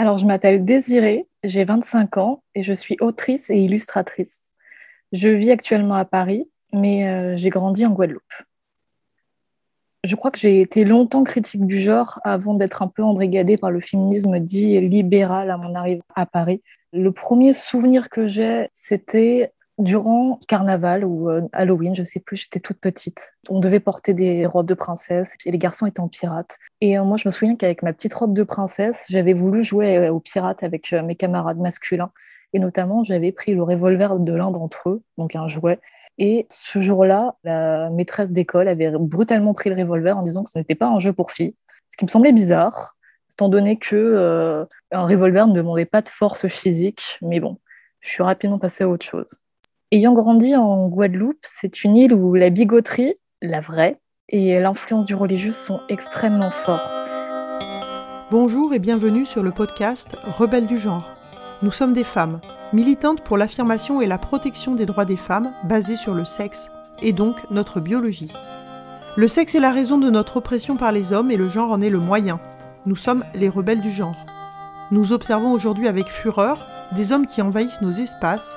Alors, je m'appelle Désirée, j'ai 25 ans et je suis autrice et illustratrice. Je vis actuellement à Paris, mais euh, j'ai grandi en Guadeloupe. Je crois que j'ai été longtemps critique du genre avant d'être un peu embrigadée par le féminisme dit libéral à mon arrivée à Paris. Le premier souvenir que j'ai, c'était durant Carnaval ou euh, Halloween, je sais plus, j'étais toute petite. On devait porter des robes de princesse et les garçons étaient en pirate. Et euh, moi, je me souviens qu'avec ma petite robe de princesse, j'avais voulu jouer aux pirates avec mes camarades masculins. Et notamment, j'avais pris le revolver de l'un d'entre eux, donc un jouet, et ce jour-là, la maîtresse d'école avait brutalement pris le revolver en disant que ce n'était pas un jeu pour filles, ce qui me semblait bizarre, étant donné que euh, un revolver ne demandait pas de force physique. Mais bon, je suis rapidement passée à autre chose. Ayant grandi en Guadeloupe, c'est une île où la bigoterie, la vraie, et l'influence du religieux sont extrêmement forts. Bonjour et bienvenue sur le podcast Rebelles du genre. Nous sommes des femmes militante pour l'affirmation et la protection des droits des femmes basés sur le sexe, et donc notre biologie. Le sexe est la raison de notre oppression par les hommes et le genre en est le moyen. Nous sommes les rebelles du genre. Nous observons aujourd'hui avec fureur des hommes qui envahissent nos espaces,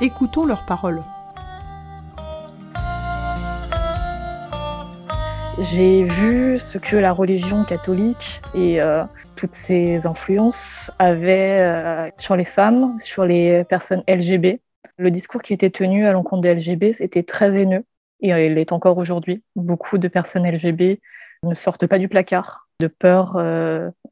Écoutons leurs paroles. J'ai vu ce que la religion catholique et euh, toutes ses influences avaient euh, sur les femmes, sur les personnes LGB. Le discours qui était tenu à l'encontre des LGB était très haineux et euh, il l'est encore aujourd'hui. Beaucoup de personnes LGB ne sortent pas du placard de peur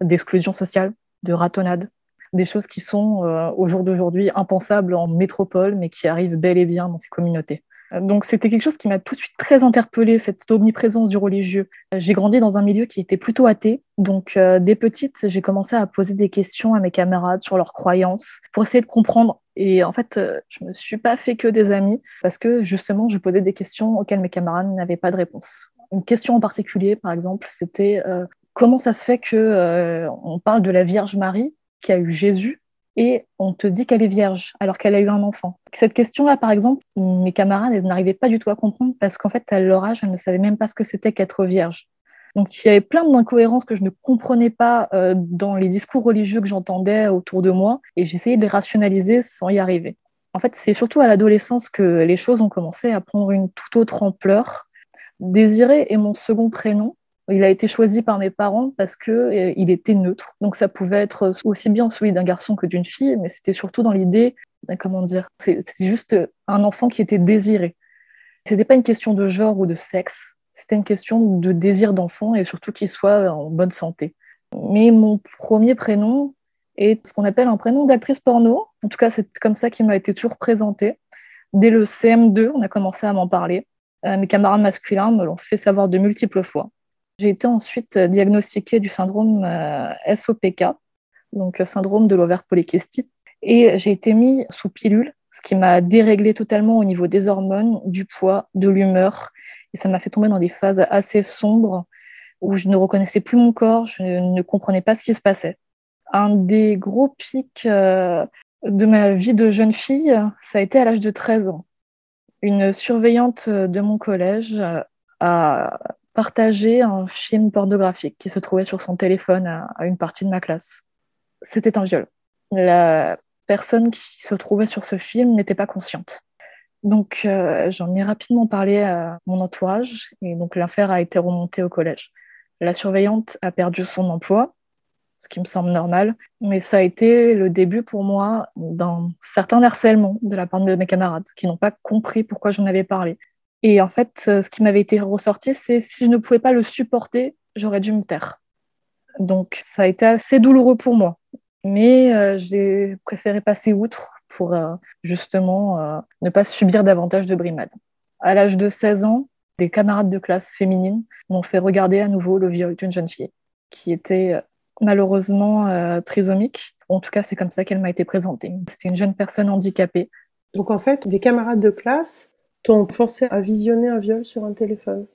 d'exclusion sociale, de ratonnade. Des choses qui sont au jour d'aujourd'hui impensables en métropole, mais qui arrivent bel et bien dans ces communautés. Donc c'était quelque chose qui m'a tout de suite très interpellée, cette omniprésence du religieux. J'ai grandi dans un milieu qui était plutôt athée, donc euh, dès petite, j'ai commencé à poser des questions à mes camarades sur leurs croyances pour essayer de comprendre. Et en fait, euh, je me suis pas fait que des amis parce que justement, je posais des questions auxquelles mes camarades n'avaient pas de réponse. Une question en particulier, par exemple, c'était euh, comment ça se fait que on parle de la Vierge Marie qui a eu Jésus et on te dit qu'elle est vierge alors qu'elle a eu un enfant. Cette question-là, par exemple, mes camarades n'arrivaient pas du tout à comprendre parce qu'en fait, à leur âge, elles ne savaient même pas ce que c'était qu'être vierge. Donc il y avait plein d'incohérences que je ne comprenais pas euh, dans les discours religieux que j'entendais autour de moi et j'essayais de les rationaliser sans y arriver. En fait, c'est surtout à l'adolescence que les choses ont commencé à prendre une toute autre ampleur. Désiré est mon second prénom il a été choisi par mes parents parce qu'il euh, était neutre. Donc ça pouvait être aussi bien celui d'un garçon que d'une fille, mais c'était surtout dans l'idée, ben, comment dire, c'était juste un enfant qui était désiré. Ce n'était pas une question de genre ou de sexe, c'était une question de désir d'enfant et surtout qu'il soit en bonne santé. Mais mon premier prénom est ce qu'on appelle un prénom d'actrice porno. En tout cas, c'est comme ça qu'il m'a été toujours présenté. Dès le CM2, on a commencé à m'en parler. Euh, mes camarades masculins me l'ont fait savoir de multiples fois. J'ai été ensuite euh, diagnostiquée du syndrome euh, SOPK, donc euh, syndrome de l'ovaire et j'ai été mise sous pilule, ce qui m'a déréglé totalement au niveau des hormones, du poids, de l'humeur, et ça m'a fait tomber dans des phases assez sombres où je ne reconnaissais plus mon corps, je ne comprenais pas ce qui se passait. Un des gros pics de ma vie de jeune fille, ça a été à l'âge de 13 ans. Une surveillante de mon collège a partager un film pornographique qui se trouvait sur son téléphone à, une partie de ma classe. C'était un viol. La personne qui se trouvait sur ce film n'était pas consciente. Donc euh, j'en ai rapidement parlé à mon entourage et donc l'affaire a été remontée au collège. La surveillante a perdu son emploi, ce qui me semble normal, mais ça a été le début pour moi d'un certain harcèlement de la part de mes camarades qui n'ont pas compris pourquoi j'en avais parlé. Et en fait, euh, ce qui m'avait été ressorti, c'est si je ne pouvais pas le supporter, j'aurais dû me taire. Donc, ça a été assez douloureux pour moi. Mais euh, j'ai préféré passer outre pour euh, justement ne pas subir davantage de brimades. À l'âge de 16 ans, des camarades de classe féminines m'ont fait regarder à nouveau le viol d'une jeune fille qui était malheureusement trisomique. En tout cas, c'est comme ça qu'elle m'a été présentée. C'était une jeune personne handicapée. Donc en fait, des camarades de classe t'ont forcé à visionner un viol sur un téléphone?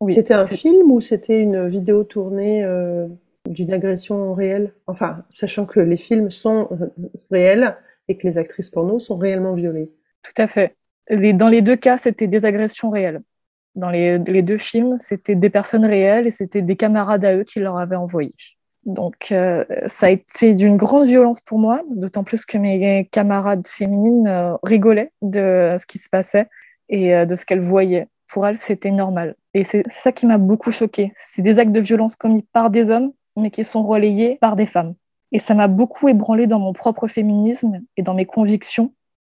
Oui, c'était un film ou c'était une vidéo tournée euh, d'une agression réelle? Enfin, sachant que les films sont euh, réels et que les actrices porno sont réellement violées. Tout à fait. dans les deux cas, c'était des agressions réelles. Dans les, deux films, c'était des personnes réelles et c'était des camarades à eux qui leur avaient envoyé. Donc, euh, ça a été d'une grande violence pour moi, d'autant plus que mes camarades féminines rigolaient de ce qui se passait et de ce qu'elles voyaient pour elle, c'était normal. Et c'est ça qui m'a beaucoup choquée. C'est des actes de violence commis par des hommes, mais qui sont relayés par des femmes. Et ça m'a beaucoup ébranlé dans mon propre féminisme et dans mes convictions.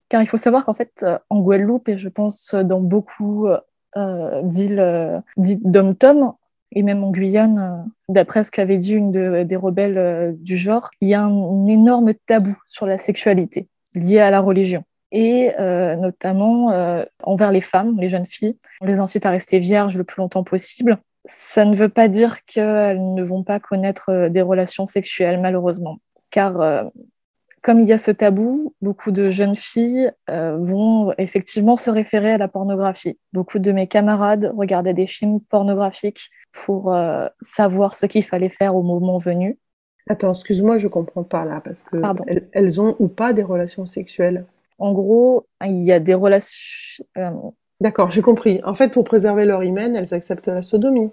Car il faut savoir qu'en fait, euh, en Guadeloupe, et je pense dans beaucoup euh, d'îles euh, dites d'hommes-tom, et même en Guyane, d'après ce qu'avait dit une des rebelles du genre, il y a un énorme tabou sur la sexualité lié à la religion et euh, notamment euh, envers les femmes, les jeunes filles. On les incite à rester vierges le plus longtemps possible. Ça ne veut pas dire qu'elles ne vont pas connaître euh, des relations sexuelles, malheureusement. Car comme il y a ce tabou, beaucoup de jeunes filles vont effectivement se référer à la pornographie. Beaucoup de mes camarades regardaient des films pornographiques pour savoir ce qu'il fallait faire au moment venu. Attends, excuse-moi, je comprends pas là, parce que elles, ont ou pas des relations sexuelles? En gros, il y a des relations. Euh, D'accord, j'ai compris. En fait, pour préserver leur hymen, elles acceptent la sodomie.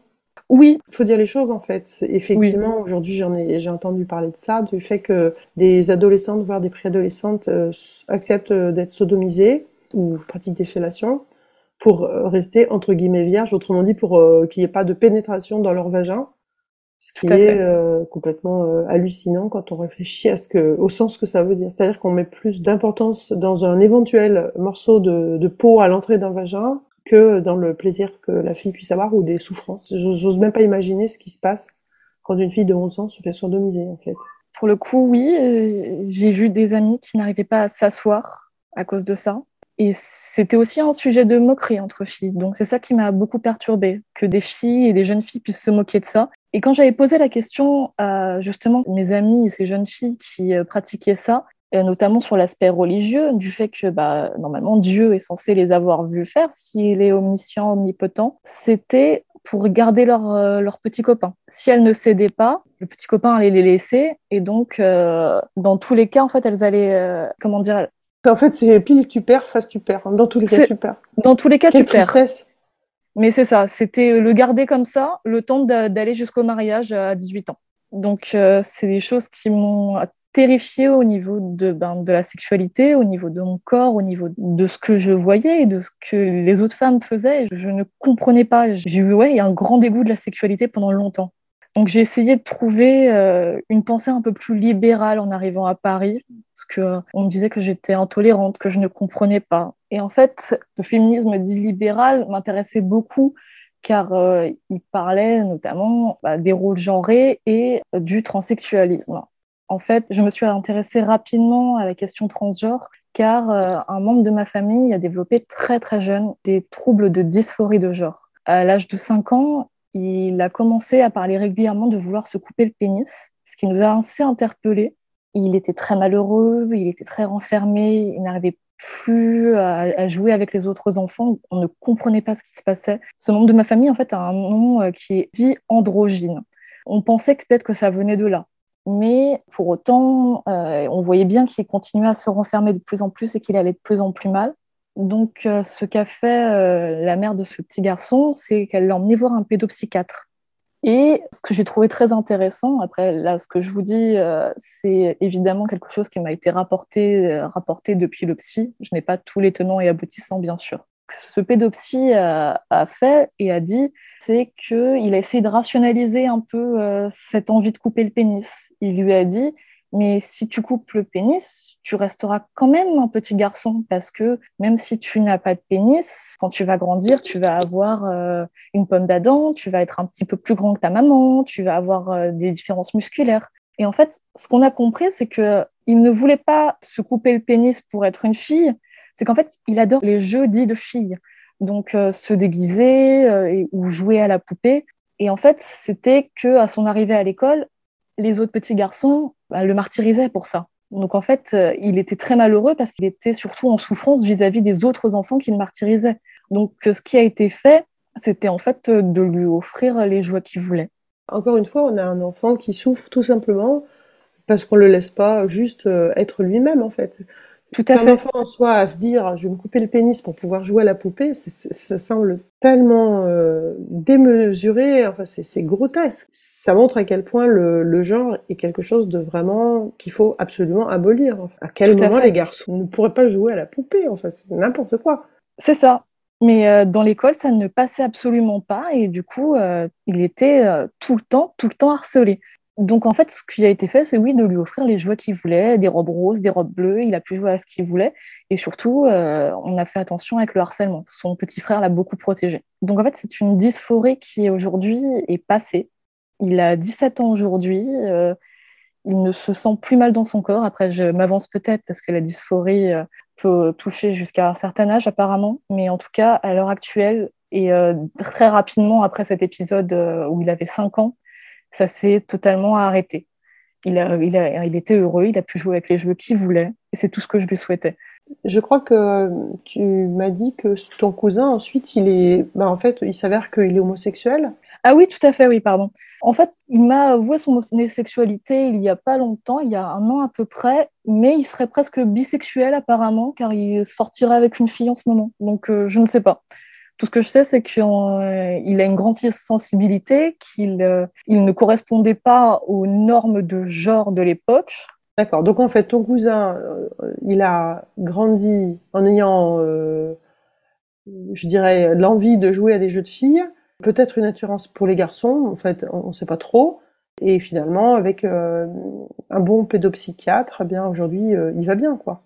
Oui. Il faut dire les choses, en fait. Effectivement, aujourd'hui, j'en ai, j'ai entendu parler de ça, du fait que des adolescentes, voire des préadolescentes, euh, acceptent euh, d'être sodomisées ou pratiquent des fellations pour rester, entre guillemets, vierges, autrement dit, pour qu'il n'y ait pas de pénétration dans leur vagin. Ce qui est euh, complètement euh, hallucinant quand on réfléchit à ce que, au sens que ça veut dire. C'est-à-dire qu'on met plus d'importance dans un éventuel morceau de, de peau à l'entrée d'un vagin que dans le plaisir que la fille puisse avoir ou des souffrances. J'ose même pas imaginer ce qui se passe quand une fille de 11 ans se fait sodomiser, en fait. Pour le coup, oui, euh, j'ai vu des amis qui n'arrivaient pas à s'asseoir à cause de ça. Et c'était aussi un sujet de moquerie entre filles. Donc c'est ça qui m'a beaucoup perturbée, que des filles et des jeunes filles puissent se moquer de ça. Et quand j'avais posé la question à justement mes amis et ces jeunes filles qui euh, pratiquaient ça, et notamment sur l'aspect religieux, du fait que bah, normalement Dieu est censé les avoir vus faire s'il est omniscient, omnipotent, c'était pour garder leur, euh, leur petit copain. Si elles ne cédaient pas, le petit copain allait les laisser. Et donc, euh, dans tous les cas, en fait, elles allaient, comment dire, en fait, c'est pile tu perds, face tu perds. Dans tous les cas, tu perds. Dans tous les cas, tu perds. Mais c'est ça, c'était le garder comme ça, le temps d'aller jusqu'au mariage à 18 ans. Donc, euh, c'est des choses qui m'ont terrifiée au niveau de, ben, de la sexualité, au niveau de mon corps, au niveau de ce que je voyais de ce que les autres femmes faisaient. Je ne comprenais pas. J'ai eu ouais, un grand dégoût de la sexualité pendant longtemps. Donc j'ai essayé de trouver euh, une pensée un peu plus libérale en arrivant à Paris, parce que euh, me disait que j'étais intolérante, que je ne comprenais pas. Et en fait, le féminisme dit libéral m'intéressait beaucoup car euh, il parlait notamment bah, des rôles genrés et du transsexualisme. En fait, je me suis intéressée rapidement à la question transgenre car un membre de ma famille a développé très très jeune des troubles de dysphorie de genre. À l'âge de 5 ans, il a commencé à parler régulièrement de vouloir se couper le pénis, ce qui nous a assez interpellés. Il était très malheureux, il était très renfermé, il n'arrivait plus à, jouer avec les autres enfants. On ne comprenait pas ce qui se passait. Ce membre de ma famille, en fait, a un nom euh, qui est dit androgyne. On pensait peut-être que ça venait de là. Mais pour autant, euh, on voyait bien qu'il continuait à se renfermer de plus en plus et qu'il allait de plus en plus mal. Donc, euh, ce qu'a fait la mère de ce petit garçon, c'est qu'elle l'a emmené voir un pédopsychiatre. Et ce que j'ai trouvé très intéressant, après, là, ce que je vous dis, euh, c'est évidemment quelque chose qui m'a été rapporté, rapporté depuis le psy. Je n'ai pas tous les tenants et aboutissants, bien sûr. Ce pédopsie a, a fait et a dit, c'est qu'il a essayé de rationaliser un peu cette envie de couper le pénis. Il lui a dit, mais si tu coupes le pénis, tu resteras quand même un petit garçon parce que même si tu n'as pas de pénis, quand tu vas grandir, tu vas avoir euh, une pomme d'Adam, tu vas être un petit peu plus grand que ta maman, tu vas avoir euh, des différences musculaires. Et en fait, ce qu'on a compris, c'est que il ne voulait pas se couper le pénis pour être une fille. C'est qu'en fait, il adore les jeux dits de filles. Donc, euh, se déguiser ou jouer à la poupée. Et en fait, c'était que à son arrivée à l'école, les autres petits garçons bah, le martyrisaient pour ça. Donc en fait, euh, il était très malheureux parce qu'il était surtout en souffrance vis-à-vis des autres enfants qu'il martyrisait. Donc euh, ce qui a été fait, c'était en fait euh, de lui offrir les joies qu'il voulait. Encore une fois, on a un enfant qui souffre tout simplement parce qu'on le laisse pas juste être lui-même en fait. Tout à fait. Un enfant en soi à se dire je vais me couper le pénis pour pouvoir jouer à la poupée, ça semble tellement euh, démesuré, enfin c'est grotesque. Ça montre à quel point le, genre est quelque chose de vraiment qu'il faut absolument abolir. À quel moment les garçons ne pourraient pas jouer à la poupée? Enfin c'est n'importe quoi. C'est ça. Mais euh, dans l'école, ça ne passait absolument pas et du coup, euh, il était tout le temps, tout le temps harcelé. Donc en fait, ce qui a été fait, c'est oui, de lui offrir les jouets qu'il voulait, des robes roses, des robes bleues, il a pu jouer à ce qu'il voulait. Et surtout, euh, on a fait attention avec le harcèlement. Son petit frère l'a beaucoup protégé. Donc en fait, c'est une dysphorie qui aujourd'hui est passée. Il a 17 ans aujourd'hui. Euh, il ne se sent plus mal dans son corps. Après, je m'avance peut-être parce que la dysphorie euh, peut toucher jusqu'à un certain âge apparemment. Mais en tout cas, à l'heure actuelle, et très rapidement après cet épisode où il avait 5 ans, ça s'est totalement arrêté. Il, il, était heureux, il a pu jouer avec les jeux qu'il voulait, et c'est tout ce que je lui souhaitais. Je crois que tu m'as dit que ton cousin, ensuite, il est, bah, en fait, il s'avère qu'il est homosexuel. Ah oui, tout à fait, oui, pardon. En fait, il m'a avoué son homosexualité il n'y a pas longtemps, il y a un an à peu près, mais il serait presque bisexuel apparemment, car il sortirait avec une fille en ce moment. Donc, euh, je ne sais pas. Tout ce que je sais, c'est qu'il a une grande sensibilité, qu'il euh, ne correspondait pas aux normes de genre de l'époque. D'accord. Donc en fait, ton cousin, euh, il a grandi en ayant, euh, je dirais, l'envie de jouer à des jeux de filles, peut-être une attirance pour les garçons. En fait, on ne sait pas trop. Et finalement, avec un bon pédopsychiatre, eh bien aujourd'hui, il va bien, quoi.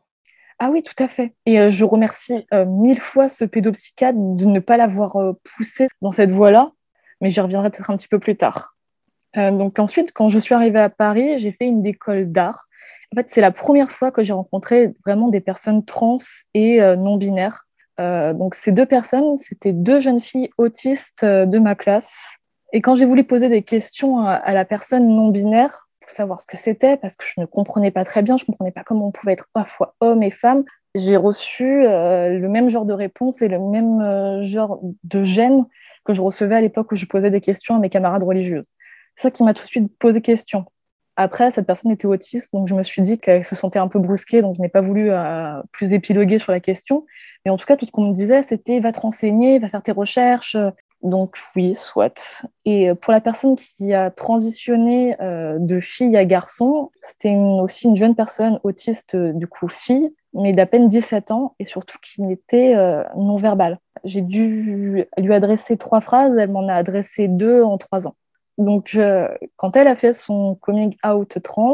Ah oui, tout à fait. Et euh, je remercie euh, mille fois ce pédopsychiatre de ne pas l'avoir euh, poussé dans cette voie-là, mais j'y reviendrai peut-être un petit peu plus tard. donc ensuite, quand je suis arrivée à Paris, j'ai fait une école d'art. En fait, c'est la première fois que j'ai rencontré vraiment des personnes trans et non binaires. donc ces deux personnes, c'était deux jeunes filles autistes de ma classe. Et quand j'ai voulu poser des questions à la personne non binaire, pour savoir ce que c'était, parce que je ne comprenais pas très bien, je ne comprenais pas comment on pouvait être à fois homme et femme. J'ai reçu euh, le même genre de réponse et le même euh, genre de gêne que je recevais à l'époque où je posais des questions à mes camarades religieuses. C'est ça qui m'a tout de suite posé question. Après, cette personne était autiste, donc je me suis dit qu'elle se sentait un peu brusquée, donc je n'ai pas voulu euh, plus épiloguer sur la question. Mais en tout cas, tout ce qu'on me disait, c'était va te renseigner, va faire tes recherches, donc oui, soit. Et euh, pour la personne qui a transitionné euh, de fille à garçon, c'était aussi une jeune personne autiste, euh, du coup fille, mais d'à peine 17 ans et surtout qui n'était non verbale. J'ai dû lui adresser trois phrases, elle m'en a adressé deux en trois ans. Donc, euh, quand elle a fait son coming out trans,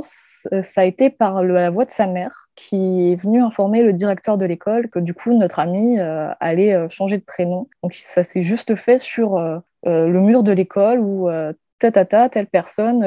euh, ça a été par la voix de sa mère qui est venue informer le directeur de l'école que du coup notre amie euh, allait changer de prénom. Donc, ça s'est juste fait sur le mur de l'école où ta ta ta telle personne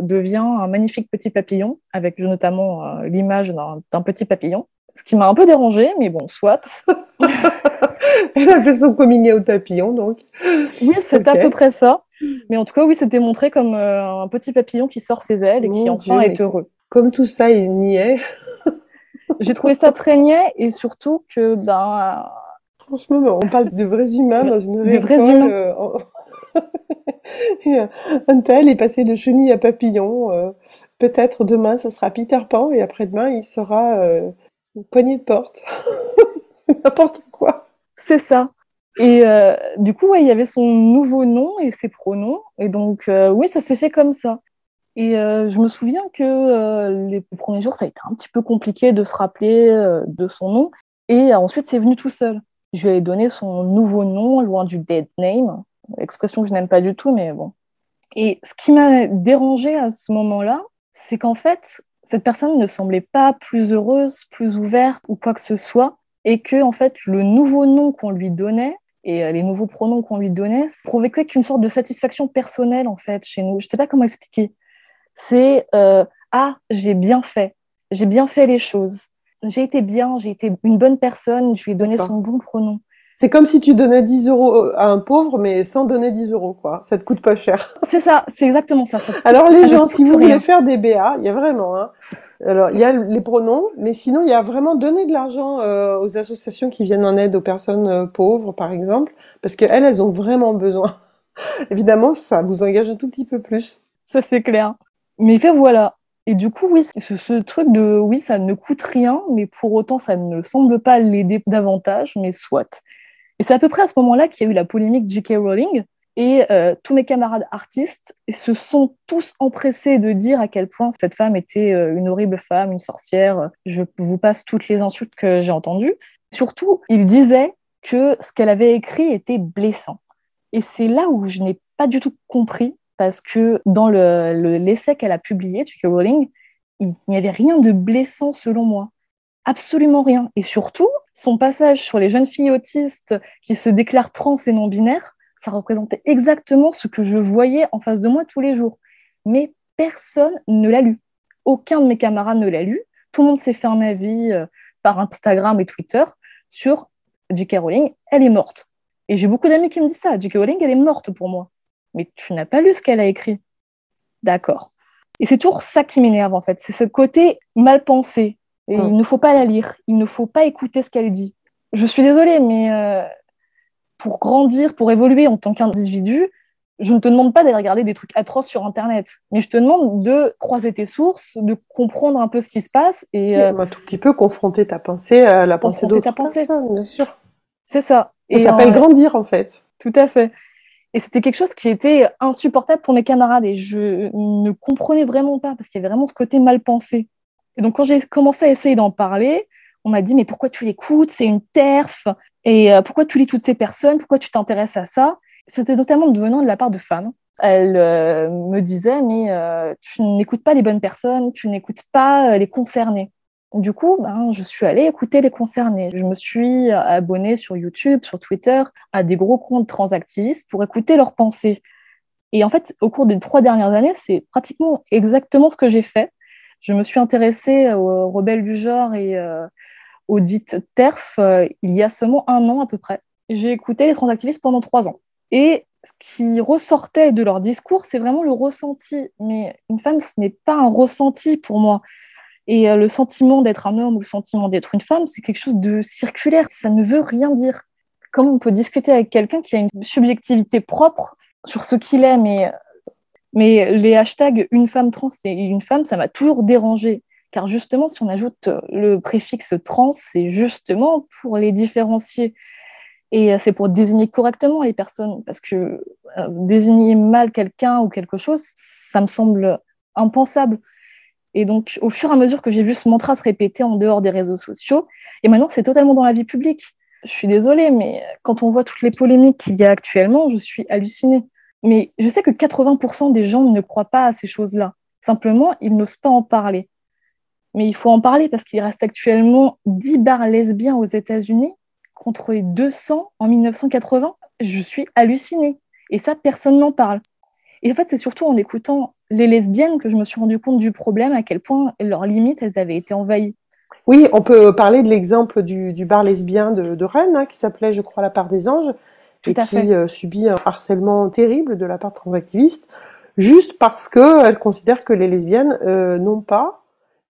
devient un magnifique petit papillon avec notamment l'image d'un petit papillon. Ce qui m'a un peu dérangée, mais bon, soit. Elle a fait son coming out papillon, donc. Oui, c'est à peu près ça. Mais en tout cas, oui, c'était montré comme euh, un petit papillon qui sort ses ailes et qui enfin est heureux. Comme tout ça, il niait. J'ai trouvé ça très niais et surtout que, ben. Franchement, on parle de vrais humains dans une vraie vrais humains. Euh, un tel est passé de chenille à papillon. Euh, peut-être demain, ce sera Peter Pan et après-demain, il sera une poignée de porte. N'importe quoi. C'est ça. Et euh, du coup, il y avait son nouveau nom et ses pronoms. Et donc, euh, oui, ça s'est fait comme ça. Et euh, je me souviens que les premiers jours, ça a été un petit peu compliqué de se rappeler de son nom. Et ensuite, c'est venu tout seul. Je lui ai donné son nouveau nom, loin du dead name, expression que je n'aime pas du tout, mais bon. Et ce qui m'a dérangé à ce moment-là, c'est qu'en fait, cette personne ne semblait pas plus heureuse, plus ouverte ou quoi que ce soit, et que en fait, le nouveau nom qu'on lui donnait et euh, les nouveaux pronoms qu'on lui donnait provoquaient qu'une sorte de satisfaction personnelle en fait chez nous. Je ne sais pas comment expliquer. C'est euh, ah j'ai bien fait, j'ai bien fait les choses, j'ai été bien, j'ai été une bonne personne, je lui ai donné son bon pronom. C'est comme si tu donnais 10 euros à un pauvre, mais sans donner 10 euros, quoi. Ça te coûte pas cher. C'est ça, c'est exactement ça. Alors les gens, si vous voulez faire des BA, il y a vraiment, hein, alors, il y a les pronoms, mais sinon, il y a vraiment donner de l'argent euh, aux associations qui viennent en aide aux personnes euh, pauvres, par exemple, parce qu'elles, elles ont vraiment besoin. Évidemment, ça vous engage un tout petit peu plus. Ça, c'est clair. Mais fait, voilà. Et du coup, oui, ce, ce, truc de oui, ça ne coûte rien, mais pour autant, ça ne semble pas l'aider davantage, mais soit. Et c'est à peu près à ce moment-là qu'il y a eu la polémique J.K. Rowling, et euh, tous mes camarades artistes se sont tous empressés de dire à quel point cette femme était euh, une horrible femme, une sorcière. Je vous passe toutes les insultes que j'ai entendues. Surtout, ils disaient que ce qu'elle avait écrit était blessant. Et c'est là où je n'ai pas du tout compris, parce que dans l'essai le, qu'elle a publié, J.K. Rowling, il n'y avait rien de blessant selon moi. Absolument rien. Et surtout, son passage sur les jeunes filles autistes qui se déclarent trans et non binaires, ça représentait exactement ce que je voyais en face de moi tous les jours. Mais personne ne l'a lu. Aucun de mes camarades ne l'a lu. Tout le monde s'est fait un avis euh, par Instagram et Twitter sur J.K. Rowling, elle est morte. Et j'ai beaucoup d'amis qui me disent ça, J.K. Rowling, elle est morte pour moi. Mais tu n'as pas lu ce qu'elle a écrit. D'accord. Et c'est toujours ça qui m'énerve en fait, c'est ce côté mal pensé. Et hum. Il ne faut pas la lire, il ne faut pas écouter ce qu'elle dit. Je suis désolée, mais euh, pour grandir, pour évoluer en tant qu'individu, je ne te demande pas d'aller regarder des trucs atroces sur Internet, mais je te demande de croiser tes sources, de comprendre un peu ce qui se passe et euh, un tout petit peu confronter ta pensée à la pensée d'autres personnes, bien sûr. C'est ça. Ça s'appelle grandir en fait. Tout à fait. Et c'était quelque chose qui était insupportable pour mes camarades et je ne comprenais vraiment pas parce qu'il y avait vraiment ce côté mal pensé. Et donc quand j'ai commencé à essayer d'en parler, on m'a dit mais pourquoi tu l'écoutes? C'est une terf. Et euh, pourquoi tu lis toutes ces personnes? Pourquoi tu t'intéresses à ça? C'était notamment devenant de la part de femmes. Elles euh, me disaient mais euh, tu n'écoutes pas les bonnes personnes, tu n'écoutes pas les concernés. Du coup, ben, je suis allée écouter les concernés. Je me suis abonnée sur YouTube, sur Twitter, à des gros comptes transactivistes pour écouter leurs pensées. Et en fait, au cours des trois dernières années, c'est pratiquement exactement ce que j'ai fait. Je me suis intéressée aux rebelles du genre et audite TERF euh, il y a seulement un an à peu près. J'ai écouté les transactivistes pendant trois ans. Et ce qui ressortait de leur discours, c'est vraiment le ressenti. Mais une femme, ce n'est pas un ressenti pour moi. Et euh, le sentiment d'être un homme ou le sentiment d'être une femme, c'est quelque chose de circulaire. Ça ne veut rien dire. Comme on peut discuter avec quelqu'un qui a une subjectivité propre sur ce qu'il est, mais, mais les hashtags une femme trans et une femme, ça m'a toujours dérangé. Car justement, si on ajoute le préfixe trans, c'est justement pour les différencier. Et c'est pour désigner correctement les personnes, parce que euh, désigner mal quelqu'un ou quelque chose, ça me semble impensable. Et donc, au fur et à mesure que j'ai vu ce mantra se répéter en dehors des réseaux sociaux, et maintenant c'est totalement dans la vie publique. Je suis désolée, mais quand on voit toutes les polémiques qu'il y a actuellement, je suis hallucinée. Mais je sais que 80% des gens ne croient pas à ces choses-là. Simplement, ils n'osent pas en parler mais il faut en parler parce qu'il reste actuellement 10 bars lesbiens aux États-Unis contre les 200 en 1980. Je suis hallucinée. Et ça, personne n'en parle. Et en fait, c'est surtout en écoutant les lesbiennes que je me suis rendu compte du problème, à quel point leurs limites, elles avaient été envahies. Oui, on peut parler de l'exemple du, bar lesbien de, Rennes, hein, qui s'appelait, je crois, La part des anges, et qui euh, subit un harcèlement terrible de la part de transactivistes, juste parce qu'elles considèrent que les lesbiennes euh, n'ont pas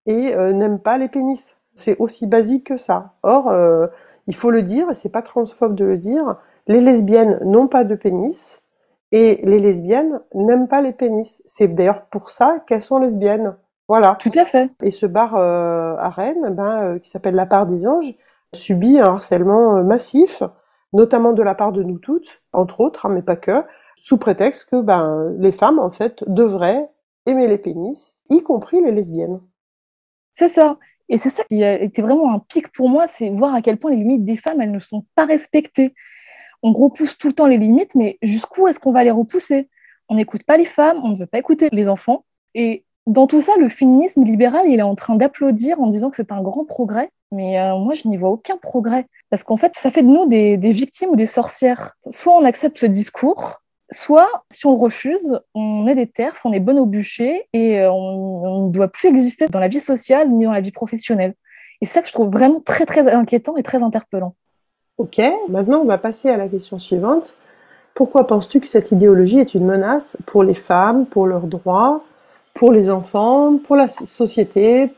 et euh, n'aiment pas les pénis. C'est aussi basique que ça. Or, euh, il faut le dire, et c'est pas transphobe de le dire, les lesbiennes n'ont pas de pénis et les lesbiennes n'aiment pas les pénis. C'est d'ailleurs pour ça qu'elles sont lesbiennes. Voilà. Tout à fait. Et ce bar euh, à Rennes, ben, qui s'appelle La Part des Anges, subit un harcèlement massif, notamment de la part de nous toutes, entre autres, hein, mais pas que, sous prétexte que ben, les femmes, en fait, devraient aimer les pénis, y compris les lesbiennes. C'est ça. Et c'est ça qui a été vraiment un pic pour moi, c'est voir à quel point les limites des femmes, elles ne sont pas respectées. On repousse tout le temps les limites, mais jusqu'où est-ce qu'on va les repousser? On n'écoute pas les femmes, on ne veut pas écouter les enfants. Et dans tout ça, le féminisme libéral, il est en train d'applaudir en disant que c'est un grand progrès. Mais euh, moi, je n'y vois aucun progrès. Parce qu'en fait, ça fait de nous des, victimes ou des sorcières. Soit on accepte ce discours, Soit, si on refuse, on est des terfs, on est bon au bûcher et euh, on ne doit plus exister dans la vie sociale ni dans la vie professionnelle. Et c'est ça que je trouve vraiment très, très inquiétant et très interpellant. Ok, maintenant on va passer à la question suivante. Pourquoi penses-tu que cette idéologie est une menace pour les femmes, pour leurs droits, pour les enfants, pour la société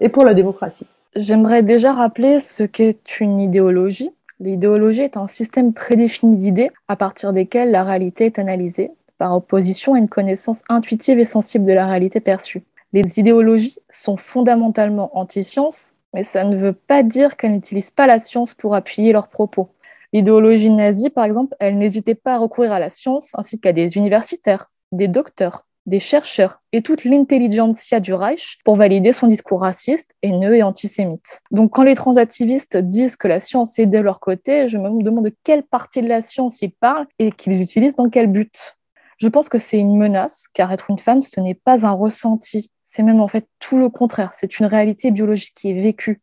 et pour la démocratie? J'aimerais déjà rappeler ce qu'est une idéologie. L'idéologie est un système prédéfini d'idées à partir desquelles la réalité est analysée, par opposition à une connaissance intuitive et sensible de la réalité perçue. Les idéologies sont fondamentalement anti-science, mais ça ne veut pas dire qu'elles n'utilisent pas la science pour appuyer leurs propos. L'idéologie nazie, par exemple, elle n'hésitait pas à recourir à la science ainsi qu'à des universitaires, des docteurs, des chercheurs et toute l'intelligentsia du Reich pour valider son discours raciste, haineux et antisémite. Donc quand les transactivistes disent que la science est de leur côté, je me demande de quelle partie de la science ils parlent et qu'ils utilisent dans quel but. Je pense que c'est une menace, car être une femme, ce n'est pas un ressenti, c'est même en fait tout le contraire, c'est une réalité biologique qui est vécue.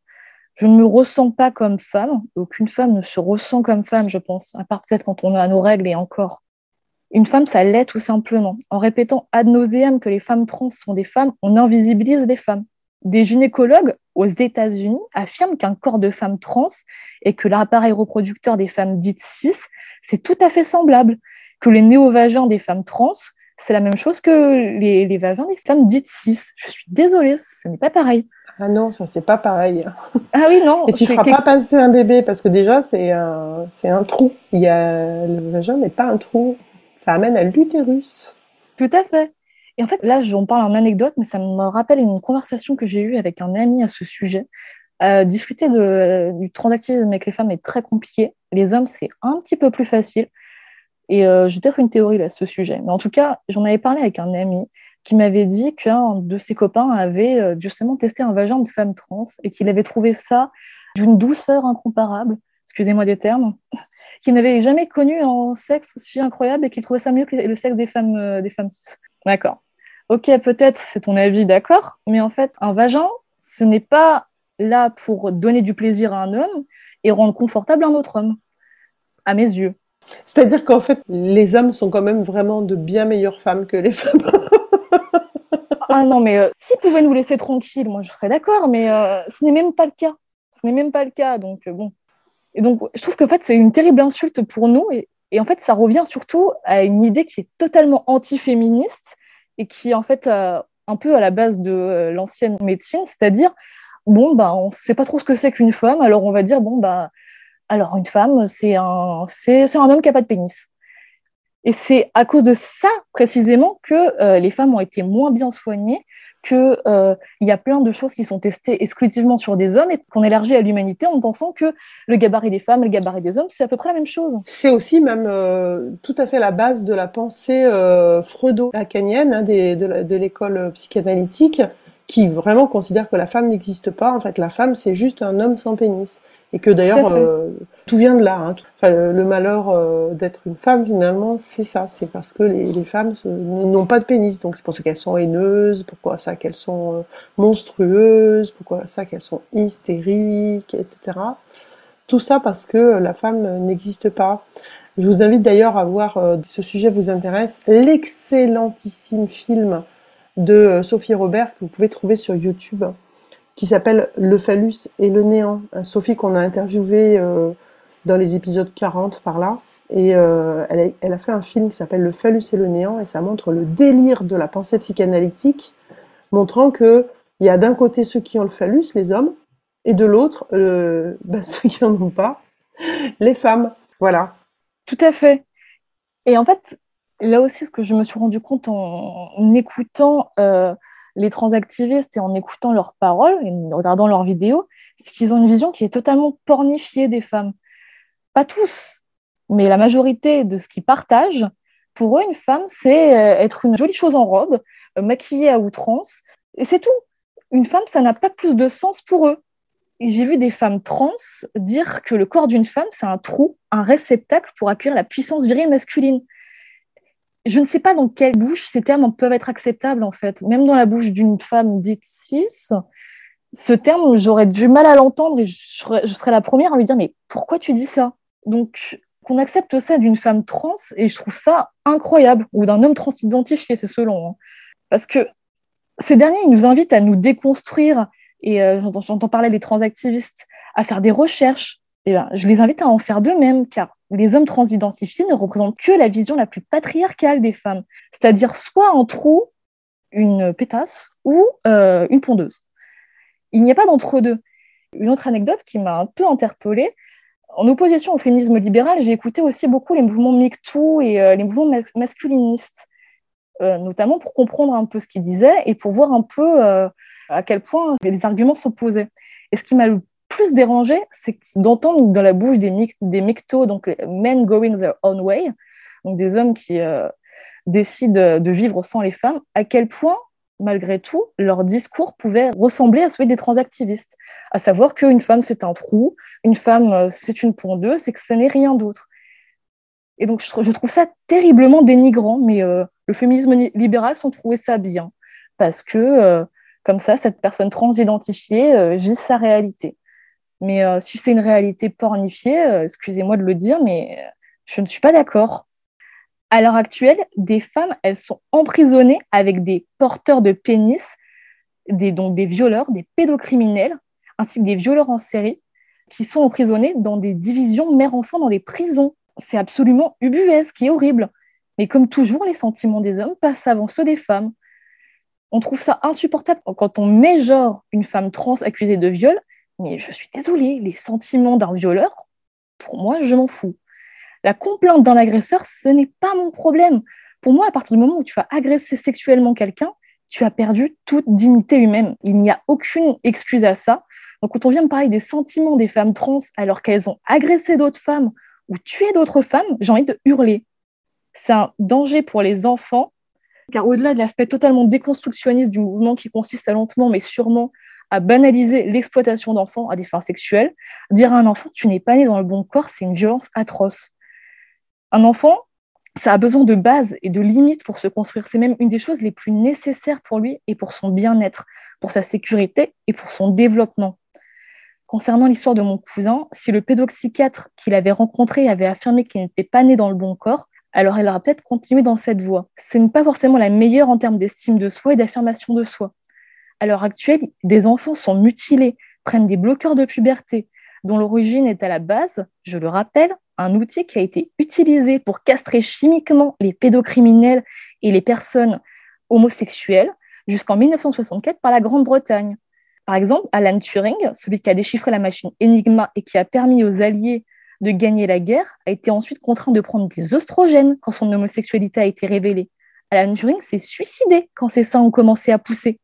Je ne me ressens pas comme femme. Aucune femme ne se ressent comme femme, je pense, à part peut-être quand on a nos règles et encore. Une femme, ça l'est tout simplement. En répétant ad nauseam que les femmes trans sont des femmes, on invisibilise des femmes. Des gynécologues aux États-Unis affirment qu'un corps de femme trans et que l'appareil reproducteur des femmes dites cis, c'est tout à fait semblable. Que les néovagins des femmes trans, c'est la même chose que les, les vagins des femmes dites cis. Je suis désolée, ce n'est pas pareil. Ah non, ça c'est pas pareil. Ah oui, non. Et tu feras pas passer un bébé parce que déjà c'est un, c'est un trou. Il y a le vagin n'est pas un trou. Ça amène à l'utérus. Tout à fait. Et en fait, là, j'en parle en anecdote, mais ça me rappelle une conversation que j'ai eue avec un ami à ce sujet. Euh, discuter du transactivisme avec les femmes est très compliqué. Les hommes, c'est un petit peu plus facile. Et euh, j'ai peut-être une théorie à ce sujet. Mais en tout cas, j'en avais parlé avec un ami qui m'avait dit qu'un de ses copains avait euh, justement testé un vagin de femme trans et qu'il avait trouvé ça d'une douceur incomparable, excusez-moi des termes, qu'il n'avait jamais connu en sexe aussi incroyable et qu'il trouvait ça mieux que le sexe des femmes, euh, des femmes cis. D'accord. Ok, peut-être c'est ton avis, d'accord, mais en fait, un vagin, ce n'est pas là pour donner du plaisir à un homme et rendre confortable un autre homme, à mes yeux. C'est-à-dire qu'en fait, les hommes sont quand même vraiment de bien meilleures femmes que les femmes. Ah non, mais euh, s'ils pouvaient nous laisser tranquilles, moi je serais d'accord, mais euh, ce n'est même pas le cas. Ce n'est même pas le cas, donc euh, bon. Et donc, je trouve qu'en fait, c'est une terrible insulte pour nous, et, en fait, ça revient surtout à une idée qui est totalement anti-féministe et qui est en fait un peu à la base de l'ancienne médecine, c'est-à-dire, bon, bah, on ne sait pas trop ce que c'est qu'une femme, alors on va dire, bon, bah, alors une femme, c'est un, c'est, un homme qui n'a pas de pénis. Et c'est à cause de ça, précisément, que euh, les femmes ont été moins bien soignées, qu'il euh, y a plein de choses qui sont testées exclusivement sur des hommes et qu'on élargit à l'humanité en pensant que le gabarit des femmes le gabarit des hommes, c'est à peu près la même chose. C'est aussi même euh, tout à fait la base de la pensée freudo-lacanienne hein, de l'école psychanalytique, qui vraiment considère que la femme n'existe pas. En fait, la femme, c'est juste un homme sans pénis. Et que d'ailleurs, euh, tout vient de là. Hein. Enfin, le, malheur euh, d'être une femme, finalement, c'est ça. C'est parce que les, les femmes n'ont pas de pénis. Donc c'est pour ça qu'elles sont haineuses, pourquoi ça qu'elles sont euh, monstrueuses, pourquoi ça qu'elles sont hystériques, etc. Tout ça parce que la femme n'existe pas. Je vous invite d'ailleurs à voir, si ce sujet vous intéresse, l'excellentissime film de Sophie Robert que vous pouvez trouver sur YouTube qui s'appelle Le phallus et le néant. Sophie qu'on a interviewé euh, dans les épisodes 40 par là. Et euh, elle, a, elle, a, fait un film qui s'appelle Le phallus et le néant et ça montre le délire de la pensée psychanalytique, montrant que il y a d'un côté ceux qui ont le phallus, les hommes, et de l'autre euh, bah, ceux qui n'en ont pas, les femmes. Voilà. Tout à fait. Et en fait, là aussi, ce que je me suis rendu compte en, écoutant euh, les transactivistes et en écoutant leurs paroles et en regardant leurs vidéos, c'est qu'ils ont une vision qui est totalement pornifiée des femmes. Pas tous, mais la majorité de ce qu'ils partagent, pour eux, une femme, c'est euh, être une jolie chose en robe, euh, maquillée à outrance, et c'est tout. Une femme, ça n'a pas plus de sens pour eux. J'ai vu des femmes trans dire que le corps d'une femme, c'est un trou, un réceptacle pour accueillir la puissance virile masculine je ne sais pas dans quelle bouche ces termes peuvent être acceptables, en fait. Même dans la bouche d'une femme dite cis, ce terme, j'aurais du mal à l'entendre et je serais, la première à lui dire Mais pourquoi tu dis ça? Donc, qu'on accepte ça d'une femme trans, et je trouve ça incroyable, ou d'un homme trans identifié, c'est selon. Hein. Parce que ces derniers, ils nous invitent à nous déconstruire, et euh, j'entends parler des transactivistes, à faire des recherches, eh ben, je les invite à en faire de même, car les hommes transidentifiés ne représentent que la vision la plus patriarcale des femmes, c'est-à-dire soit un trou, une pétasse ou euh, une pondeuse. Il n'y a pas d'entre-deux. Une autre anecdote qui m'a un peu interpellée, en opposition au féminisme libéral, j'ai écouté aussi beaucoup les mouvements MeToo et euh, les mouvements masculinistes, euh, notamment pour comprendre un peu ce qu'ils disaient et pour voir un peu à quel point les arguments s'opposaient. Et ce qui m'a plus dérangé, c'est d'entendre dans la bouche des, des mictos, donc men going their own way, donc des hommes qui euh, décident de vivre sans les femmes, à quel point, malgré tout, leur discours pouvait ressembler à celui des transactivistes, à savoir qu'une femme c'est un trou, une femme euh, c'est une pondeuse, et que ce n'est rien d'autre. Et donc je, trouve ça terriblement dénigrant, mais euh, le féminisme libéral s'en trouvait ça bien, parce que comme ça, cette personne transidentifiée vit sa réalité. Mais euh, si c'est une réalité pornifiée, euh, excusez-moi de le dire, mais euh, je ne suis pas d'accord. À l'heure actuelle, des femmes, elles sont emprisonnées avec des porteurs de pénis, des, donc des violeurs, des pédocriminels, ainsi que des violeurs en série, qui sont emprisonnés dans des divisions mère-enfant dans des prisons. C'est absolument ubuesque et horrible. Mais comme toujours, les sentiments des hommes passent avant ceux des femmes. On trouve ça insupportable quand on met genre une femme trans accusée de viol mais je suis désolée, les sentiments d'un violeur, pour moi, je m'en fous. La complainte d'un agresseur, ce n'est pas mon problème. Pour moi, à partir du moment où tu as agressé sexuellement quelqu'un, tu as perdu toute dignité humaine. Il n'y a aucune excuse à ça. Donc, quand on vient me parler des sentiments des femmes trans alors qu'elles ont agressé d'autres femmes ou tué d'autres femmes, j'ai envie de hurler. C'est un danger pour les enfants, car au-delà de l'aspect totalement déconstructionniste du mouvement qui consiste à lentement mais sûrement à banaliser l'exploitation d'enfants à des fins sexuelles. Dire à un enfant, tu n'es pas né dans le bon corps, c'est une violence atroce. Un enfant, ça a besoin de bases et de limites pour se construire. C'est même une des choses les plus nécessaires pour lui et pour son bien-être, pour sa sécurité et pour son développement. Concernant l'histoire de mon cousin, si le pédopsychiatre qu'il avait rencontré avait affirmé qu'il n'était pas né dans le bon corps, alors il aura peut-être continué dans cette voie. Ce n'est pas forcément la meilleure en termes d'estime de soi et d'affirmation de soi à l'heure actuelle, des enfants sont mutilés, prennent des bloqueurs de puberté, dont l'origine est à la base, je le rappelle, un outil qui a été utilisé pour castrer chimiquement les pédocriminels et les personnes homosexuelles jusqu'en 1964 par la Grande-Bretagne. Par exemple, Alan Turing, celui qui a déchiffré la machine Enigma et qui a permis aux Alliés de gagner la guerre, a été ensuite contraint de prendre des oestrogènes quand son homosexualité a été révélée. Alan Turing s'est suicidé quand ses seins ont commencé à pousser.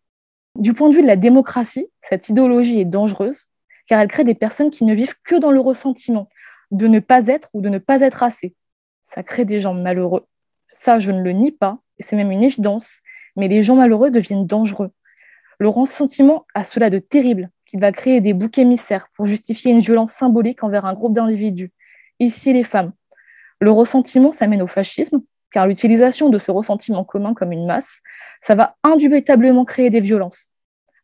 Du point de vue de la démocratie, cette idéologie est dangereuse car elle crée des personnes qui ne vivent que dans le ressentiment de ne pas être ou de ne pas être assez. Ça crée des gens malheureux. Ça, je ne le nie pas, et c'est même une évidence, mais les gens malheureux deviennent dangereux. Le ressentiment a cela de terrible, qu'il va créer des boucs émissaires pour justifier une violence symbolique envers un groupe d'individus. Ici, les femmes. Le ressentiment, ça mène au fascisme, car l'utilisation de ce ressentiment commun comme une masse, ça va indubitablement créer des violences.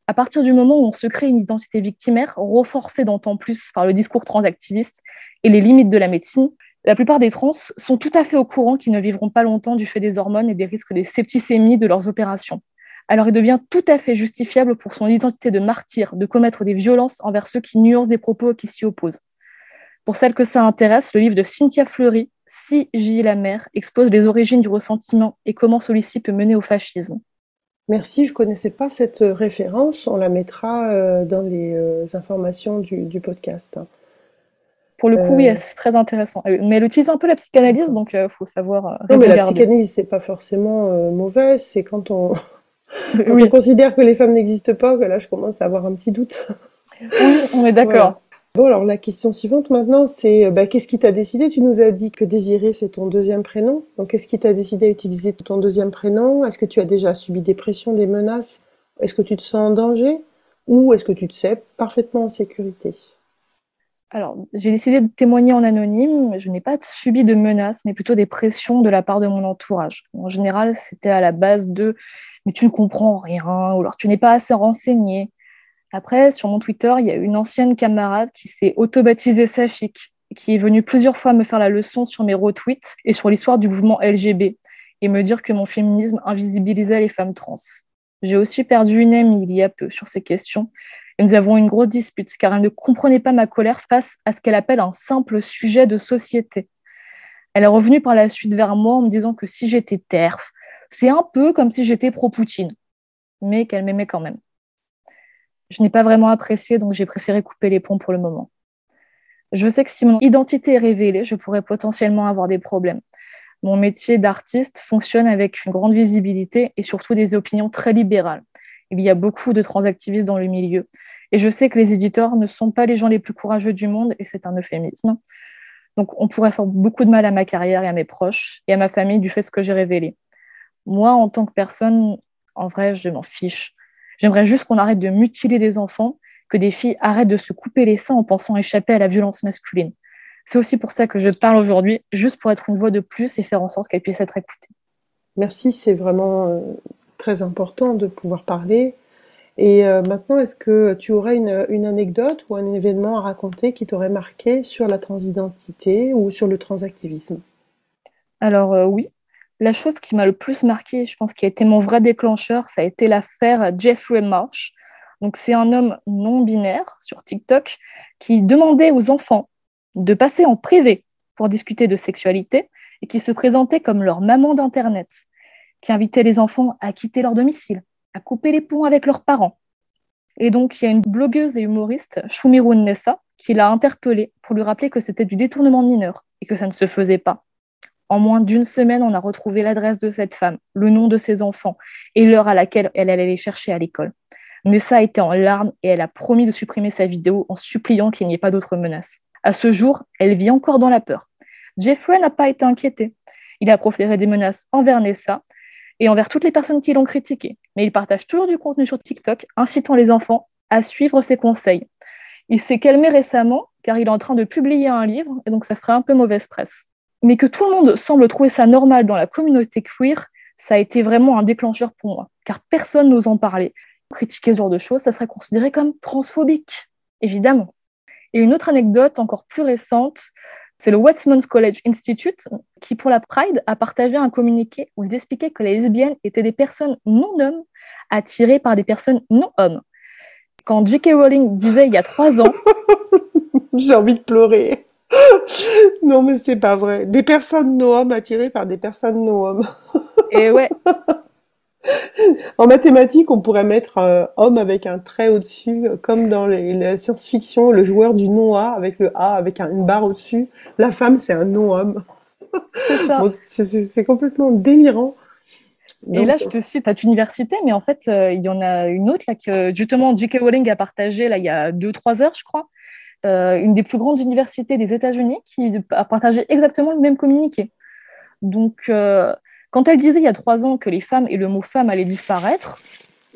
À partir du moment où on se crée une identité victimaire, renforcée d'autant plus par le discours transactiviste et les limites de la médecine, la plupart des trans sont tout à fait au courant qu'ils ne vivront pas longtemps du fait des hormones et des risques de septicémie de leurs opérations. Alors il devient tout à fait justifiable pour son identité de martyr de commettre des violences envers ceux qui nuancent des propos qui s'y opposent. Pour celles que ça intéresse, le livre de Cynthia Fleury, Si J la mère, expose les origines du ressentiment et comment celui-ci peut mener au fascisme. Merci, je ne connaissais pas cette référence, on la mettra euh, dans les euh, informations du, podcast. Pour le coup, oui, euh. c'est très intéressant. Mais elle utilise un peu la psychanalyse, donc il faut savoir. non, mais la psychanalyse, c'est pas forcément mauvais, c'est quand on, on considère que les femmes n'existent pas que là, je commence à avoir un petit doute. Oui, on est d'accord. Bon, alors la question suivante maintenant, c'est euh, bah, qu'est-ce qui t'a décidé? Tu nous as dit que Désiré, c'est ton deuxième prénom. Donc, qu'est-ce qui t'a décidé à utiliser ton deuxième prénom? Est-ce que tu as déjà subi des pressions, des menaces? Est-ce que tu te sens en danger? Ou est-ce que tu te sais parfaitement en sécurité? Alors, j'ai décidé de témoigner en anonyme. Je n'ai pas subi de menaces, mais plutôt des pressions de la part de mon entourage. En général, c'était à la base de mais tu ne comprends rien, ou alors tu n'es pas assez renseigné, après, sur mon Twitter, il y a une ancienne camarade qui s'est auto-baptisée Safik, qui est venue plusieurs fois me faire la leçon sur mes retweets et sur l'histoire du mouvement LGB et me dire que mon féminisme invisibilisait les femmes trans. J'ai aussi perdu une amie il y a peu sur ces questions Et nous avons une grosse dispute car elle ne comprenait pas ma colère face à ce qu'elle appelle un simple sujet de société. Elle est revenue par la suite vers moi en me disant que si j'étais TERF, c'est un peu comme si j'étais pro-Poutine, mais qu'elle m'aimait quand même. Je n'ai pas vraiment apprécié, donc j'ai préféré couper les ponts pour le moment. Je sais que si mon identité est révélée, je pourrais potentiellement avoir des problèmes. Mon métier d'artiste fonctionne avec une grande visibilité et surtout des opinions très libérales. Il y a beaucoup de transactivistes dans le milieu. Et je sais que les éditeurs ne sont pas les gens les plus courageux du monde, et c'est un euphémisme. Donc, on pourrait faire beaucoup de mal à ma carrière et à mes proches et à ma famille du fait ce que j'ai révélé. Moi, en tant que personne, en vrai, je m'en fiche. J'aimerais juste qu'on arrête de mutiler des enfants, que des filles arrêtent de se couper les seins en pensant échapper à la violence masculine. C'est aussi pour ça que je parle aujourd'hui, juste pour être une voix de plus et faire en sorte qu'elle puisse être écoutée. Merci, c'est vraiment euh, très important de pouvoir parler. Et euh, maintenant, est-ce que tu aurais une, anecdote ou un événement à raconter qui t'aurait marqué sur la transidentité ou sur le transactivisme? Alors euh, oui, la chose qui m'a le plus marqué, je pense qui a été mon vrai déclencheur, ça a été l'affaire Jeffrey Marsh. C'est un homme non binaire sur TikTok qui demandait aux enfants de passer en privé pour discuter de sexualité et qui se présentait comme leur maman d'Internet, qui invitait les enfants à quitter leur domicile, à couper les ponts avec leurs parents. Et donc, il y a une blogueuse et humoriste, Shumiru Nessa, qui l'a interpellé pour lui rappeler que c'était du détournement de mineurs et que ça ne se faisait pas. En moins d'une semaine, on a retrouvé l'adresse de cette femme, le nom de ses enfants et l'heure à laquelle elle allait les chercher à l'école. Nessa était en larmes et elle a promis de supprimer sa vidéo en suppliant qu'il n'y ait pas d'autres menaces. À ce jour, elle vit encore dans la peur. Jeffrey n'a pas été inquiété. Il a proféré des menaces envers Nessa et envers toutes les personnes qui l'ont critiqué. Mais il partage toujours du contenu sur TikTok, incitant les enfants à suivre ses conseils. Il s'est calmé récemment car il est en train de publier un livre et donc ça ferait un peu mauvaise presse. Mais que tout le monde semble trouver ça normal dans la communauté queer, ça a été vraiment un déclencheur pour moi, car personne n'ose en parler. Critiquer ce genre de choses, ça serait considéré comme transphobique, évidemment. Et une autre anecdote encore plus récente, c'est le Westmans College Institute qui, pour la Pride, a partagé un communiqué où ils expliquaient que les lesbiennes étaient des personnes non-hommes attirées par des personnes non-hommes. Quand J.K. Rowling disait il y a trois ans... J'ai envie de pleurer. non, mais c'est pas vrai. Des personnes non-hommes attirées par des personnes non-hommes. Et ouais, en mathématiques, on pourrait mettre euh, homme avec un trait au-dessus, comme dans les, la science-fiction, le joueur du non-A avec le A avec une barre au-dessus. La femme, c'est un non-homme. C'est complètement délirant. Et là, je te cite à université, mais en fait, euh, il y en a une autre là que justement J.K. Rowling a partagé là il y a deux trois heures, je crois, une des plus grandes universités des États-Unis qui a partagé exactement le même communiqué. Donc quand elle disait il y a trois ans que les femmes et le mot femme allaient disparaître,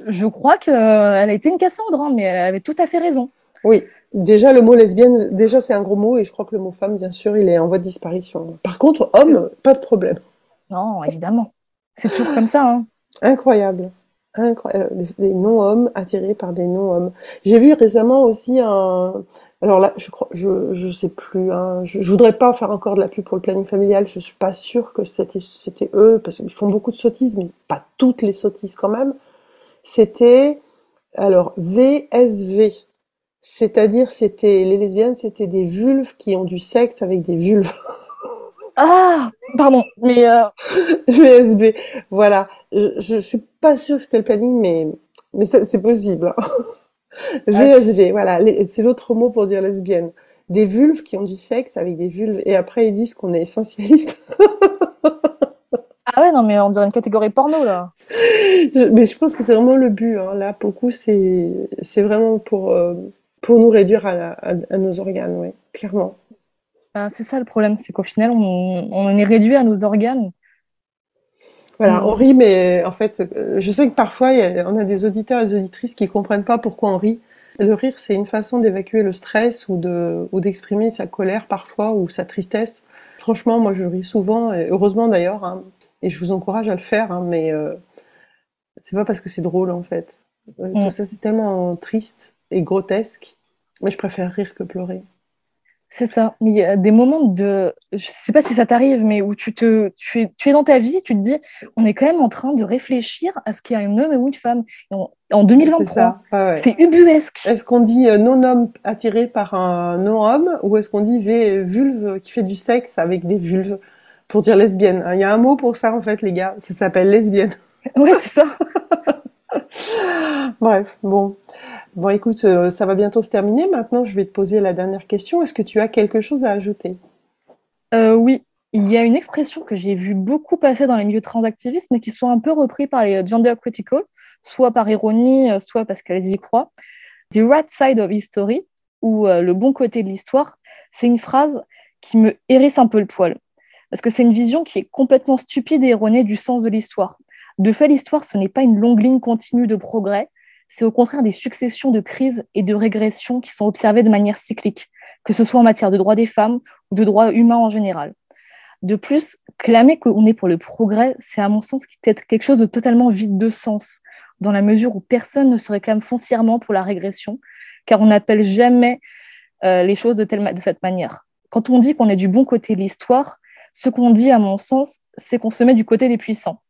je crois qu'elle a été une Cassandre, hein, mais elle avait tout à fait raison. Oui, déjà le mot lesbienne, déjà c'est un gros mot et je crois que le mot femme, bien sûr, il est en voie de disparition. Par contre, homme, pas de problème. Non, évidemment. C'est toujours comme ça. Hein. Incroyable. Incroyable. Des, non-hommes attirés par des non-hommes. J'ai vu récemment aussi un. Alors là, je crois, je, je sais plus. Hein, je, je, voudrais pas faire encore de la pub pour le planning familial. Je suis pas sûre que c'était c'était eux parce qu'ils font beaucoup de sottises, mais pas toutes les sottises quand même. C'était alors VSV, c'est-à-dire c'était les lesbiennes, c'était des vulves qui ont du sexe avec des vulves. Ah, pardon, mais euh... VSB, voilà. Je, je, suis pas sûre que c'était le planning, mais mais c'est possible. Hein. VSV, voilà, c'est l'autre mot pour dire lesbienne. Des vulves qui ont du sexe avec des vulves, et après ils disent qu'on est essentialiste. ah ouais, non, mais on dirait une catégorie porno là. mais je pense que c'est vraiment le but. Hein. Là, pour le coup, c'est vraiment pour euh, pour nous réduire à, à, à nos organes, oui, clairement. Ben, c'est ça le problème, c'est qu'au final, on, on, est réduit à nos organes. Voilà, on rit, mais en fait, euh, je sais que parfois, y a, on a des auditeurs et des auditrices qui comprennent pas pourquoi on rit. Le rire, c'est une façon d'évacuer le stress ou de ou d'exprimer sa colère parfois ou sa tristesse. Franchement, moi, je ris souvent, et heureusement d'ailleurs, hein, et je vous encourage à le faire, hein, mais euh, c'est pas parce que c'est drôle en fait. Euh, tout ça, c'est tellement triste et grotesque. Mais je préfère rire que pleurer. C'est ça. Mais il y a des moments de. Je sais pas si ça t'arrive, mais où tu, te, tu, es, tu es dans ta vie, tu te dis, on est quand même en train de réfléchir à ce qu'il y a un homme ou une femme. en 2023, c'est ubuesque. Est-ce qu'on dit euh, non-homme attiré par un non-homme ou est-ce qu'on dit vulve qui fait du sexe avec des vulves pour dire lesbienne? Il y a un mot pour ça en fait, les gars. Ça s'appelle lesbienne. Ouais, c'est ça. Bref, bon. Bon, écoute, euh, ça va bientôt se terminer. Maintenant, je vais te poser la dernière question. Est-ce que tu as quelque chose à ajouter? Euh, Oui. Il y a une expression que j'ai vu beaucoup passer dans les milieux transactivistes, mais qui sont un peu repris par les gender critical, soit par ironie, euh, soit parce qu'elles y croient. The right side of history, ou le bon côté de l'histoire, c'est une phrase qui me hérisse un peu le poil. Parce que c'est une vision qui est complètement stupide et erronée du sens de l'histoire. De fait, l'histoire, ce n'est pas une longue ligne continue de progrès, c'est au contraire des successions de crises et de régressions qui sont observées de manière cyclique, que ce soit en matière de droits des femmes ou de droits humains en général. De plus, clamer qu'on est pour le progrès, c'est à mon sens quelque chose de totalement vide de sens, dans la mesure où personne ne se réclame foncièrement pour la régression, car on n'appelle jamais euh, les choses de, de cette manière. Quand on dit qu'on est du bon côté de l'histoire, ce qu'on dit, à mon sens, c'est qu'on se met du côté des puissants.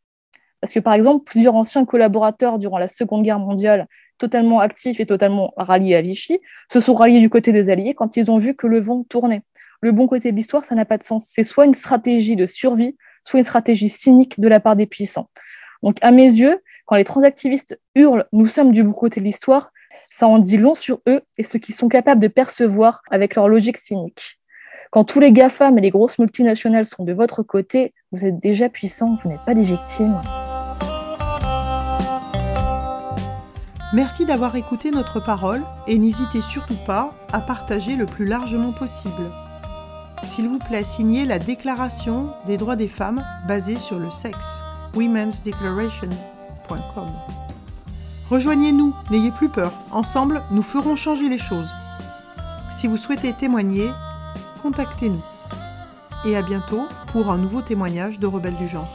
Parce que, par exemple, plusieurs anciens collaborateurs durant la Seconde Guerre mondiale, totalement actifs et totalement ralliés à Vichy, se sont ralliés du côté des Alliés quand ils ont vu que le vent tournait. Le bon côté de l'histoire, ça n'a pas de sens. C'est soit une stratégie de survie, soit une stratégie cynique de la part des puissants. Donc, à mes yeux, quand les transactivistes hurlent Nous sommes du bon côté de l'histoire, ça en dit long sur eux et ce qu'ils sont capables de percevoir avec leur logique cynique. Quand tous les GAFAM et les grosses multinationales sont de votre côté, vous êtes déjà puissants, vous n'êtes pas des victimes. Merci d'avoir écouté notre parole et n'hésitez surtout pas à partager le plus largement possible. S'il vous plaît, signez la Déclaration des droits des femmes basée sur le sexe, womensdeclaration.com. Rejoignez-nous, n'ayez plus peur, ensemble nous ferons changer les choses. Si vous souhaitez témoigner, contactez-nous. Et à bientôt pour un nouveau témoignage de Rebelles du genre.